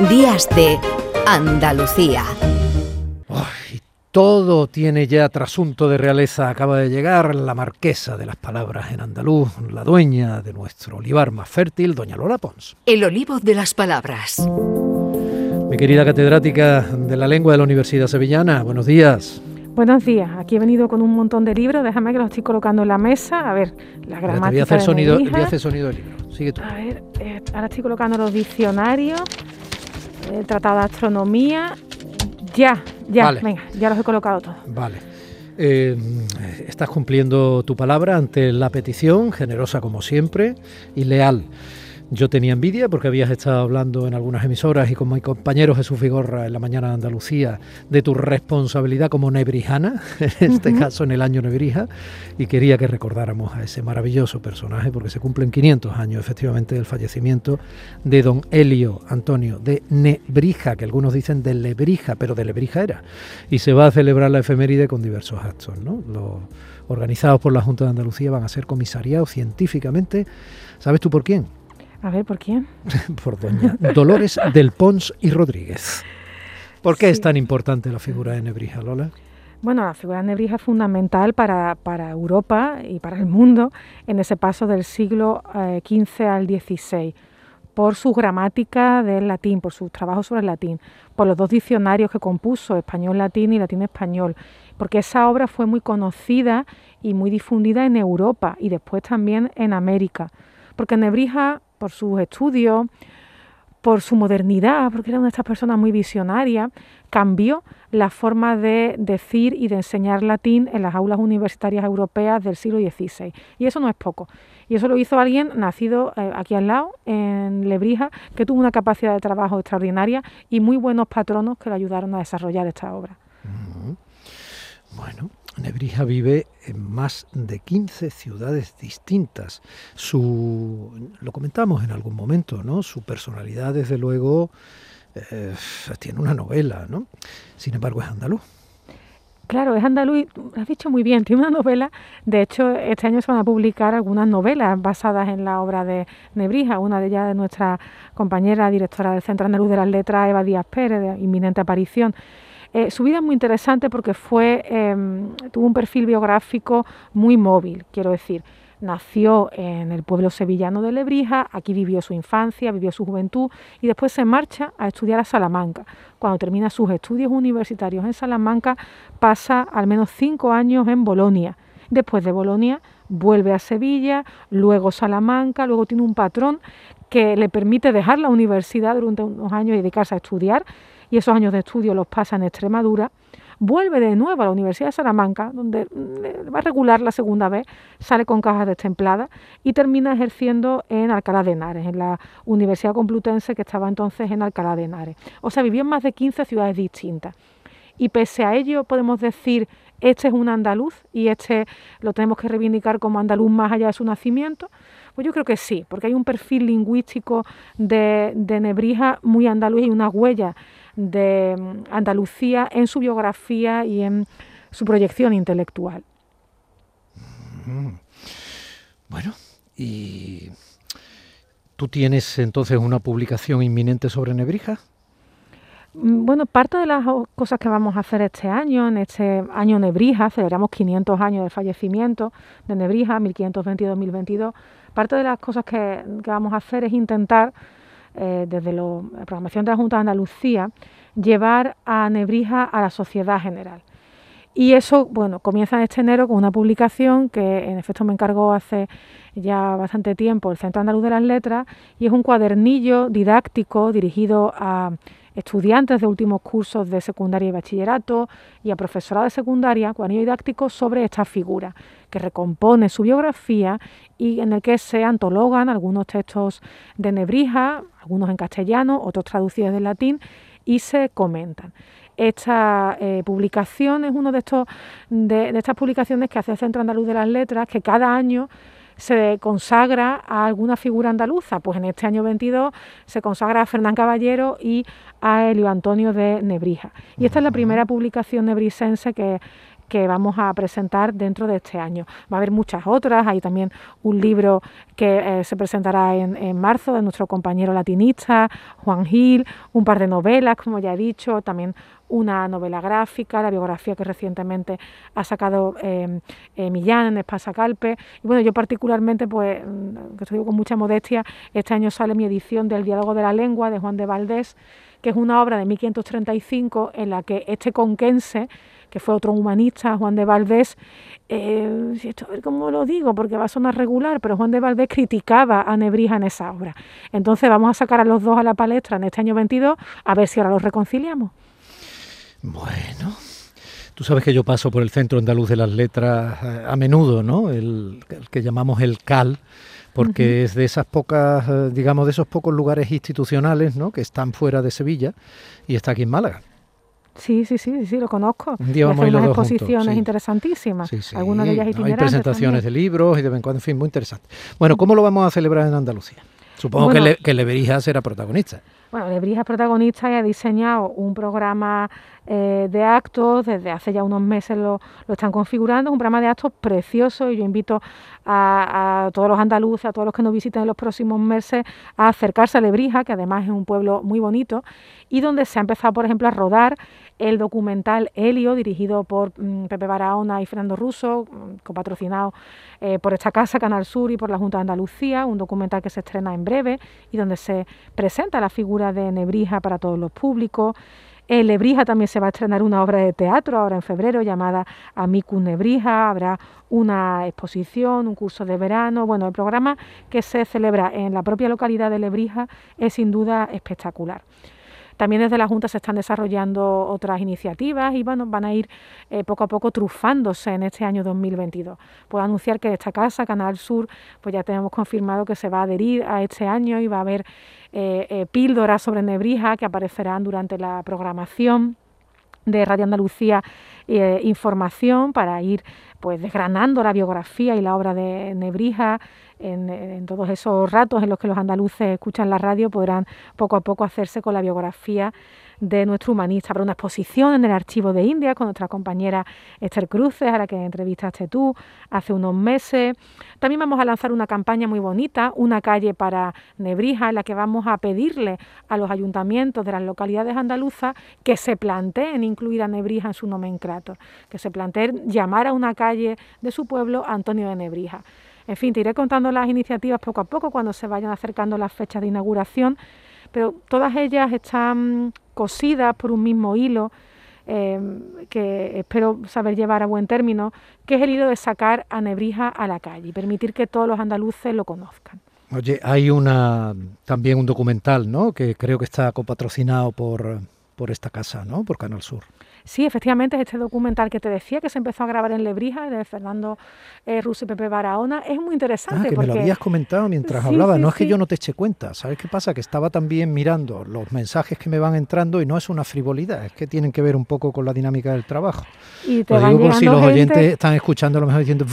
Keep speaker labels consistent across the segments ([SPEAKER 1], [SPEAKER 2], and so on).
[SPEAKER 1] Días de Andalucía.
[SPEAKER 2] todo tiene ya trasunto de realeza. Acaba de llegar la marquesa de las palabras en andaluz, la dueña de nuestro olivar más fértil, doña Lola Pons.
[SPEAKER 1] El olivo de las palabras.
[SPEAKER 2] Mi querida catedrática de la lengua de la Universidad Sevillana, buenos días.
[SPEAKER 3] Buenos días, aquí he venido con un montón de libros, déjame que los estoy colocando en la mesa, a ver, la gramática
[SPEAKER 2] voy a hacer
[SPEAKER 3] de
[SPEAKER 2] sonido,
[SPEAKER 3] Nebrija.
[SPEAKER 2] voy a hacer sonido del libro. Sigue tú.
[SPEAKER 3] A ver, eh, ahora estoy colocando los diccionarios, el tratado de astronomía, ya, ya,
[SPEAKER 2] Vale.
[SPEAKER 3] venga, ya los he colocado todos.
[SPEAKER 2] Vale. Eh, estás cumpliendo tu palabra ante la petición, generosa como siempre y leal. Yo tenía envidia porque habías estado hablando en algunas emisoras y con mi compañero Jesús Vigorra en la mañana de Andalucía de tu responsabilidad como nebrijana, en este caso en el año Nebrija, y quería que recordáramos a ese maravilloso personaje porque se cumplen 500 años efectivamente del fallecimiento de don Helio Antonio de Nebrija, que algunos dicen de Lebrija, pero de Lebrija era y se va a celebrar la efeméride con diversos actos. ¿no? Los organizados por la Junta de Andalucía van a ser comisariados científicamente. ¿Sabes tú por quién?
[SPEAKER 3] A ver, ¿por quién?
[SPEAKER 2] Por doña Dolores del Pons y Rodríguez. ¿Por qué es tan importante la figura de Nebrija, Lola?
[SPEAKER 3] Bueno, la figura de Nebrija es fundamental para, para Europa y para el mundo en ese paso del siglo eh, XV al XVI, por su gramática del latín, por sus trabajos sobre el latín, por los dos diccionarios que compuso, español-latín y latín-español, porque esa obra fue muy conocida y muy difundida en Europa y después también en América, porque Nebrija, por sus estudios, por su modernidad, porque era una de estas personas muy visionarias, cambió la forma de decir y de enseñar latín en las aulas universitarias europeas del siglo XVI. Y eso no es poco. Y eso lo hizo alguien nacido eh, aquí al lado, en Lebrija, que tuvo una capacidad de trabajo extraordinaria y muy buenos patronos que le ayudaron a desarrollar esta obra.
[SPEAKER 2] Ujú. Bueno, Nebrija vive en más de 15 ciudades distintas. Su, lo comentamos en algún momento, ¿no? Su personalidad, desde luego, eh, tiene una novela, ¿no? Sin embargo, es andaluz.
[SPEAKER 3] Claro, es andaluz, has dicho muy bien, tiene una novela, de hecho este año se van a publicar algunas novelas basadas en la obra de Nebrija, una de ellas de nuestra compañera directora del Centro Andaluz de las Letras, Eva Díaz Pérez, de inminente aparición. Eh, su vida es muy interesante porque fue, em, tuvo un perfil biográfico muy móvil, quiero decir. Nació en el pueblo sevillano de Lebrija, aquí vivió su infancia, vivió su juventud y después se marcha a estudiar a Salamanca. Cuando termina sus estudios universitarios en Salamanca, pasa al menos cinco años en Bolonia. Después de Bolonia vuelve a Sevilla, luego Salamanca, luego tiene un patrón que le permite dejar la universidad durante unos años y dedicarse a estudiar y esos años de estudio los pasa en Extremadura. Vuelve de nuevo a la Universidad de Salamanca, donde mm, va a regular la segunda vez, sale con cajas destempladas y termina ejerciendo en Alcalá de Henares, en la Universidad Complutense que estaba entonces en Alcalá de Henares. O sea, vivió en más de 15 ciudades distintas. Y pese a ello podemos decir, este es un andaluz y este lo tenemos que reivindicar como andaluz más allá de su nacimiento. Pues yo creo que sí, porque hay un perfil lingüístico de, de Nebrija muy andaluz y una huella de mm, Andalucía en su biografía y en su proyección intelectual.
[SPEAKER 2] Bueno, y tú tienes entonces una publicación inminente sobre Nebrija.
[SPEAKER 3] Mm, Bueno, parte de las cosas que vamos a hacer este año, en este año Nebrija, celebramos 500 años del fallecimiento de Nebrija, 1522-1022, parte de las cosas que, que vamos a hacer es intentar, eh, desde la programación de la Junta de Andalucía, llevar a Nebrija a la sociedad general. Y eso, bueno, comienza en este enero con una publicación que en efecto me encargó hace ya bastante tiempo el Centro Andaluz de las Letras y es un cuadernillo didáctico dirigido a estudiantes de últimos cursos de secundaria y bachillerato y a profesorado de secundaria, cuadernillo didáctico sobre esta figura, que recompone su biografía y en el que se antologan algunos textos de Nebrija, algunos en castellano, otros traducidos del latín, y se comentan. Esta eh, publicación es una de, estos, de estas publicaciones que hace el Centro Andaluz de las Letras, que cada año se consagra a alguna figura andaluza. Pues en este año 22 se consagra a Fernán Caballero y a Helio Antonio de Nebrija. Y esta es la primera publicación nebrisense que, que vamos a presentar dentro de este año. Va a haber muchas otras, hay también un libro que eh, se presentará en, en, marzo de nuestro compañero latinista, Juan Gil, un par de novelas, como ya he dicho, también una novela gráfica, la biografía que recientemente ha sacado eh, eh, Millán en Espasacalpe. Y bueno, yo particularmente, pues, mm, que estoy con mucha modestia, este año sale mi edición del Diálogo de la Lengua de Juan de Valdés, que es una obra de 1535 en la que este conquense, que fue otro humanista, Juan de Valdés, eh, a ver cómo lo digo, porque va a sonar regular, pero Juan de Valdés criticaba a Nebrija en esa obra. Entonces vamos a sacar a los dos a la palestra en este año 22, a ver si ahora los reconciliamos.
[SPEAKER 2] Bueno, tú sabes que yo paso por el Centro Andaluz de las Letras eh, a menudo, ¿no? El, que llamamos el CAL, porque es de esas pocas, eh, digamos, de esos pocos lugares institucionales, ¿no? Que están fuera de Sevilla y está aquí en Málaga.
[SPEAKER 3] Sí, sí, sí, sí, lo conozco.
[SPEAKER 2] Un día vamos a ir
[SPEAKER 3] unas exposiciones interesantísimas. Algunas de ellas itinerantes.
[SPEAKER 2] Hay presentaciones de libros y de vez en cuando, en fin, muy interesante. Bueno, ¿cómo lo vamos a celebrar en Andalucía? Supongo que, Le, que Leverija será protagonista.
[SPEAKER 3] Bueno, Lebrija es protagonista y ha diseñado un programa eh, de actos, desde hace ya unos meses lo, lo, están configurando, es un programa de actos precioso y yo invito a, a, todos los andaluces, a todos los que nos visiten en los próximos meses a acercarse a Lebrija, que además es un pueblo muy bonito, y donde se ha empezado, por ejemplo, a rodar el documental Helio, dirigido por mm, Pepe Barahona y Fernando Russo, mm, copatrocinado eh, por esta casa, Canal Sur y por la Junta de Andalucía, un documental que se estrena en breve y donde se presenta la figura de Nebrija para todos los públicos. En Lebrija también se va a estrenar una obra de teatro ahora en febrero llamada Amicus Nebrija. Habrá una exposición, un curso de verano. Bueno, el programa que se celebra en la propia localidad de Lebrija es sin duda espectacular. También desde la Junta se están desarrollando otras iniciativas y bueno, van a ir eh, poco a poco trufándose en este año 2022. Puedo anunciar que esta casa, Canal Sur, pues ya tenemos confirmado que se va a adherir a este año y va a haber eh, eh, píldoras sobre Nebrija que aparecerán durante la programación de Radio Andalucía información para ir pues desgranando la biografía y la obra de Nebrija en, todos esos ratos en los que los andaluces escuchan la radio podrán poco a poco hacerse con la biografía de nuestro humanista. para una exposición en el Archivo de India con nuestra compañera Esther Cruces, a la que entrevistaste tú hace unos meses. También vamos a lanzar una campaña muy bonita, una calle para Nebrija, en la que vamos a pedirle a los ayuntamientos de las localidades andaluzas que se planteen incluir a Nebrija en su nomenclator, que se planteen llamar a una calle de su pueblo Antonio de Nebrija. En fin, te iré contando las iniciativas poco a poco cuando se vayan acercando las fechas de inauguración pero todas ellas están cosidas por un mismo hilo eh, que espero saber llevar a buen término, que es el hilo de sacar a Nebrija a la calle y permitir que todos los andaluces lo conozcan.
[SPEAKER 2] Oye, hay una también un documental, ¿no? Que creo que está copatrocinado por, por esta casa, ¿no? Por Canal Sur.
[SPEAKER 3] Sí, efectivamente, es este documental que te decía que se empezó a grabar en Lebrija, de Fernando eh, Russo y Pepe Barahona, es muy interesante.
[SPEAKER 2] Ah, que me lo habías comentado mientras hablaba. no es que yo no te eche cuenta. ¿Sabes qué pasa? Que estaba también mirando los mensajes que me van entrando y no es una frivolidad, es que tienen que ver un poco con la dinámica del trabajo.
[SPEAKER 3] Y te
[SPEAKER 2] lo digo por si los oyentes están escuchando a lo mejor diciendo.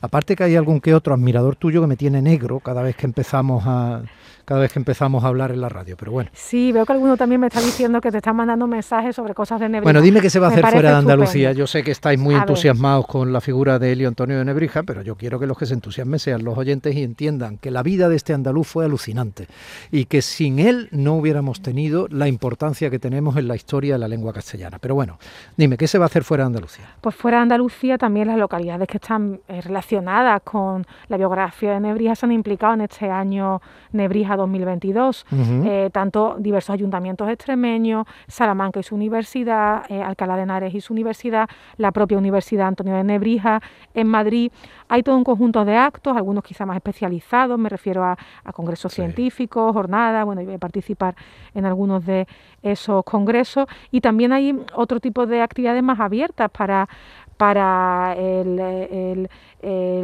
[SPEAKER 2] Aparte que hay algún que otro admirador tuyo que me tiene negro cada vez que empezamos a cada vez que empezamos a hablar en la radio, pero bueno.
[SPEAKER 3] Sí, veo que alguno también me está diciendo que te están mandando mensajes sobre cosas de Nebrija.
[SPEAKER 2] Bueno, dime qué se va a hacer fuera de Andalucía. Yo sé que estáis muy entusiasmados con la figura de Elio Antonio de Nebrija, pero yo quiero que los que se entusiasmen sean los oyentes y entiendan que la vida de este andaluz fue alucinante y que sin él no hubiéramos tenido la importancia que tenemos en la historia de la lengua castellana. Pero bueno, dime, ¿qué se va a hacer fuera de Andalucía?
[SPEAKER 3] Pues fuera de Andalucía también las localidades que están eh, relacionadas con la biografía de Nebrija se han implicado en este año Nebrija 2022, eh, tanto diversos ayuntamientos extremeños, Salamanca y su universidad, eh, Alcalá de Henares y su universidad, la propia Universidad Antonio de Nebrija, en Madrid. Hay todo un conjunto de actos, algunos quizá más especializados, me refiero a, congresos científicos, jornadas, bueno, yo voy a participar en algunos de esos congresos y también hay otro tipo de actividades más abiertas para para el,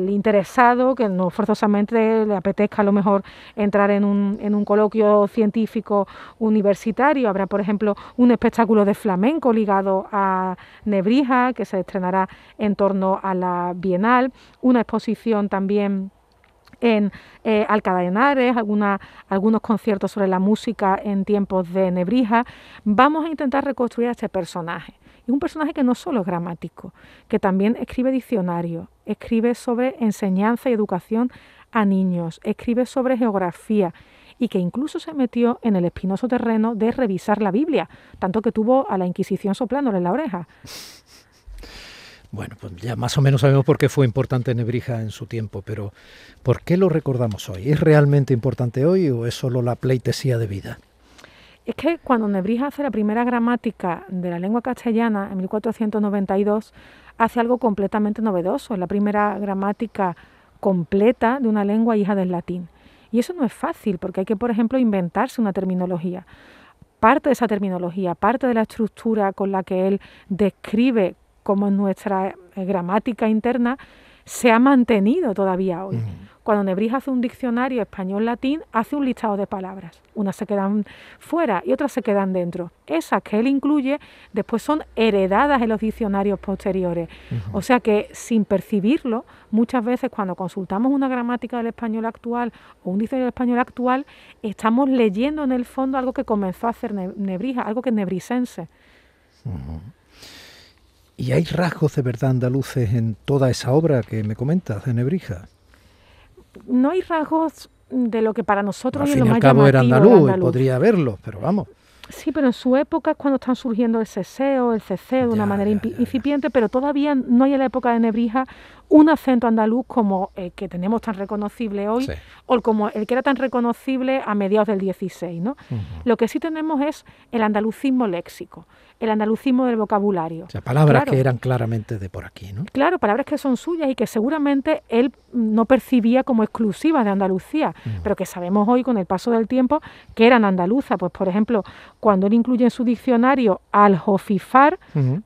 [SPEAKER 3] interesado que no forzosamente le apetezca a lo mejor entrar en un, en un coloquio científico universitario. Habrá, por ejemplo, un espectáculo de flamenco ligado a Nebrija que se estrenará en torno a la Bienal, una exposición también en eh, Henares, algunos conciertos sobre la música en tiempos de Nebrija. Vamos a intentar reconstruir a este personaje Un personaje que no solo es gramático, que también escribe diccionario, escribe sobre enseñanza y educación a niños, escribe sobre geografía y que incluso se metió en el espinoso terreno de revisar la Biblia, tanto que tuvo a la Inquisición soplándole la oreja.
[SPEAKER 2] Bueno, pues ya más o menos sabemos por qué fue importante Nebrija en su tiempo, pero ¿por qué lo recordamos hoy? ¿Es realmente importante hoy o es solo la pleitesía de vida?
[SPEAKER 3] Es que cuando Nebrija hace la primera gramática de la lengua castellana en 1492, hace algo completamente novedoso. Es la primera gramática completa de una lengua hija del latín. Y eso no es fácil, porque hay que, por ejemplo, inventarse una terminología. Parte de esa terminología, parte de la estructura con la que él describe cómo es nuestra eh, gramática interna, se ha mantenido todavía hoy. Cuando Nebrija hace un diccionario español-latín, hace un listado de palabras. Unas se quedan fuera y otras se quedan dentro. Esas que él incluye después son heredadas en los diccionarios posteriores. O sea que sin percibirlo, muchas veces cuando consultamos una gramática del español actual o un diccionario del español actual, estamos leyendo en el fondo algo que comenzó a hacer Nebrija, algo que es nebrisense.
[SPEAKER 2] ¿Y hay rasgos de verdad andaluces en toda esa obra que me comentas de Nebrija?
[SPEAKER 3] No hay rasgos de lo que para nosotros
[SPEAKER 2] al
[SPEAKER 3] es lo
[SPEAKER 2] más
[SPEAKER 3] cabo
[SPEAKER 2] era andaluz, podría verlo, pero vamos.
[SPEAKER 3] Sí, pero en su época es cuando están surgiendo el ceseo, el ceceo de una manera incipiente, pero todavía no hay en la época de Nebrija un acento andaluz como el que tenemos tan reconocible hoy o como el que era tan reconocible a mediados del 16. ¿no? Lo que sí tenemos es el andalucismo léxico el andalucismo del vocabulario.
[SPEAKER 2] O sea, palabras que eran claramente de por aquí, ¿no?
[SPEAKER 3] Claro, palabras que son suyas y que seguramente él no percibía como exclusivas de Andalucía, pero que sabemos hoy con el paso del tiempo que eran andaluzas. Pues, por ejemplo, cuando él incluye en su diccionario aljofifar,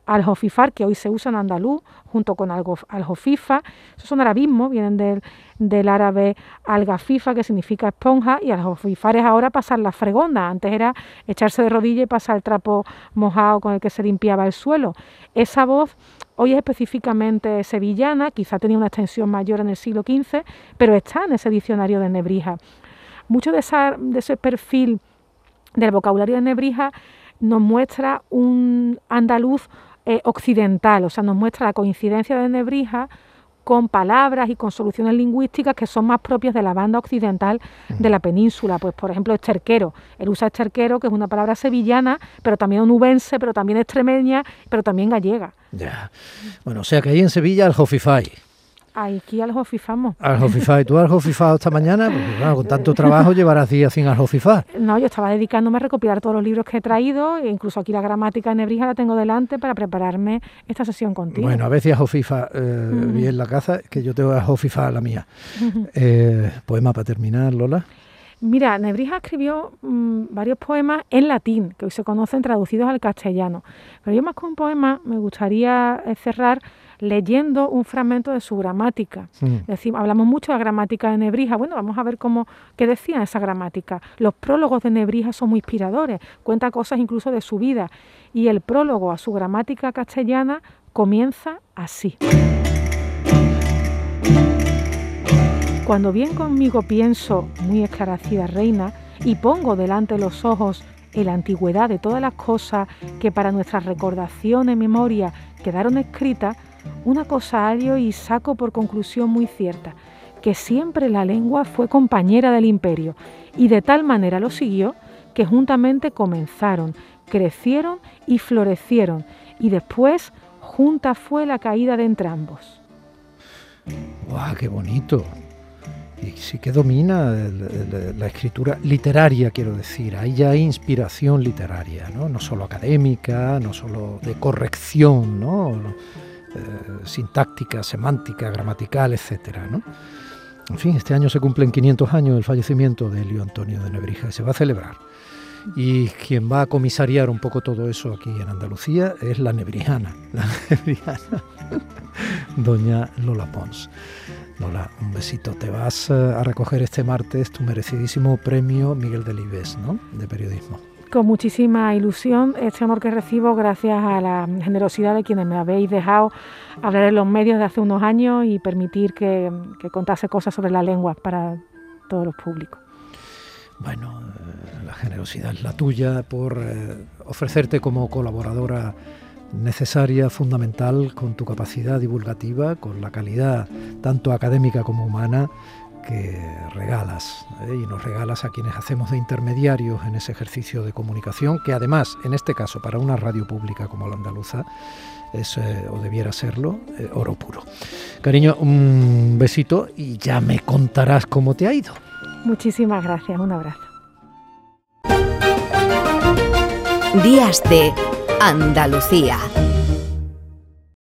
[SPEAKER 3] aljofifar, que hoy se usa en andaluz, junto con aljofifa, esos son arabismos, vienen del, del árabe algafifa, que significa esponja, y aljofifar es ahora pasar la fregonda. Antes era echarse de rodilla y pasar el trapo mojado con el que se limpiaba el suelo. Esa voz hoy es específicamente sevillana, quizá tenía una extensión mayor en el siglo XV, pero está en ese diccionario de Nebrija. Mucho de, de ese perfil del vocabulario de Nebrija nos muestra un andaluz eh, occidental, o sea, nos muestra la coincidencia de Nebrija con palabras y con soluciones lingüísticas que son más propias de la banda occidental de la península. Pues, por ejemplo, esterquero. Él usa esterquero, que es una palabra sevillana, pero también onubense, pero también extremeña, pero también gallega.
[SPEAKER 2] Ya. Bueno, o sea que ahí en Sevilla el Jofifai.
[SPEAKER 3] Aquí aljofifamos.
[SPEAKER 2] ¿Y ¿Tú aljofifado esta mañana? Porque claro, con tanto trabajo llevarás días sin aljofifar.
[SPEAKER 3] No, yo estaba dedicándome a recopilar todos los libros que he traído, e incluso aquí la gramática de Nebrija la tengo delante para prepararme esta sesión contigo.
[SPEAKER 2] Bueno, a veces aljofifa eh, bien la caza, que yo tengo aljofifar la mía. Eh, poema para terminar, Lola.
[SPEAKER 3] Mira, Nebrija escribió mm, varios poemas en latín, que hoy se conocen traducidos al castellano. Pero yo más que un poema me gustaría eh, cerrar leyendo un fragmento de su gramática. Decimos, hablamos mucho de la gramática de Nebrija. Bueno, vamos a ver cómo qué decía esa gramática. Los prólogos de Nebrija son muy inspiradores, cuenta cosas incluso de su vida. Y el prólogo a su gramática castellana comienza así. Cuando bien conmigo pienso, muy esclarecida reina, y pongo delante los ojos en la antigüedad de todas las cosas que para nuestra recordación y memoria quedaron escritas, una cosa hallo y saco por conclusión muy cierta, que siempre la lengua fue compañera del imperio, y de tal manera lo siguió que juntamente comenzaron, crecieron y florecieron, y después junta fue la caída de entrambos.
[SPEAKER 2] ¡Guau, qué bonito! Y sí que domina la escritura literaria, quiero decir. Ahí ya hay inspiración literaria, ¿no? No solo académica, no solo de corrección, ¿no? Eh, sintáctica, semántica, gramatical, etcétera, ¿no? En fin, este año se cumplen 500 años del fallecimiento de Elio Antonio de Nebrija y se va a celebrar. Y quien va a comisariar un poco todo eso aquí en Andalucía es la nebrijana, la nebrijana, doña Lola Pons. Lola, un besito. Te vas eh, a recoger este martes tu merecidísimo premio Miguel Delibes, ¿no? De periodismo
[SPEAKER 3] con muchísima ilusión este honor que recibo gracias a la generosidad de quienes me habéis dejado hablar en los medios de hace unos años y permitir que, contase cosas sobre la lengua para todos los públicos.
[SPEAKER 2] Bueno, eh, la generosidad es la tuya por eh, ofrecerte como colaboradora necesaria, fundamental, con tu capacidad divulgativa, con la calidad tanto académica como humana que regalas ¿eh? y nos regalas a quienes hacemos de intermediarios en ese ejercicio de comunicación, que además, en este caso, para una radio pública como la andaluza, es, eh, o debiera serlo, eh, oro puro. Cariño, un besito y ya me contarás cómo te ha ido.
[SPEAKER 3] Muchísimas gracias, un abrazo.
[SPEAKER 1] Días de Andalucía.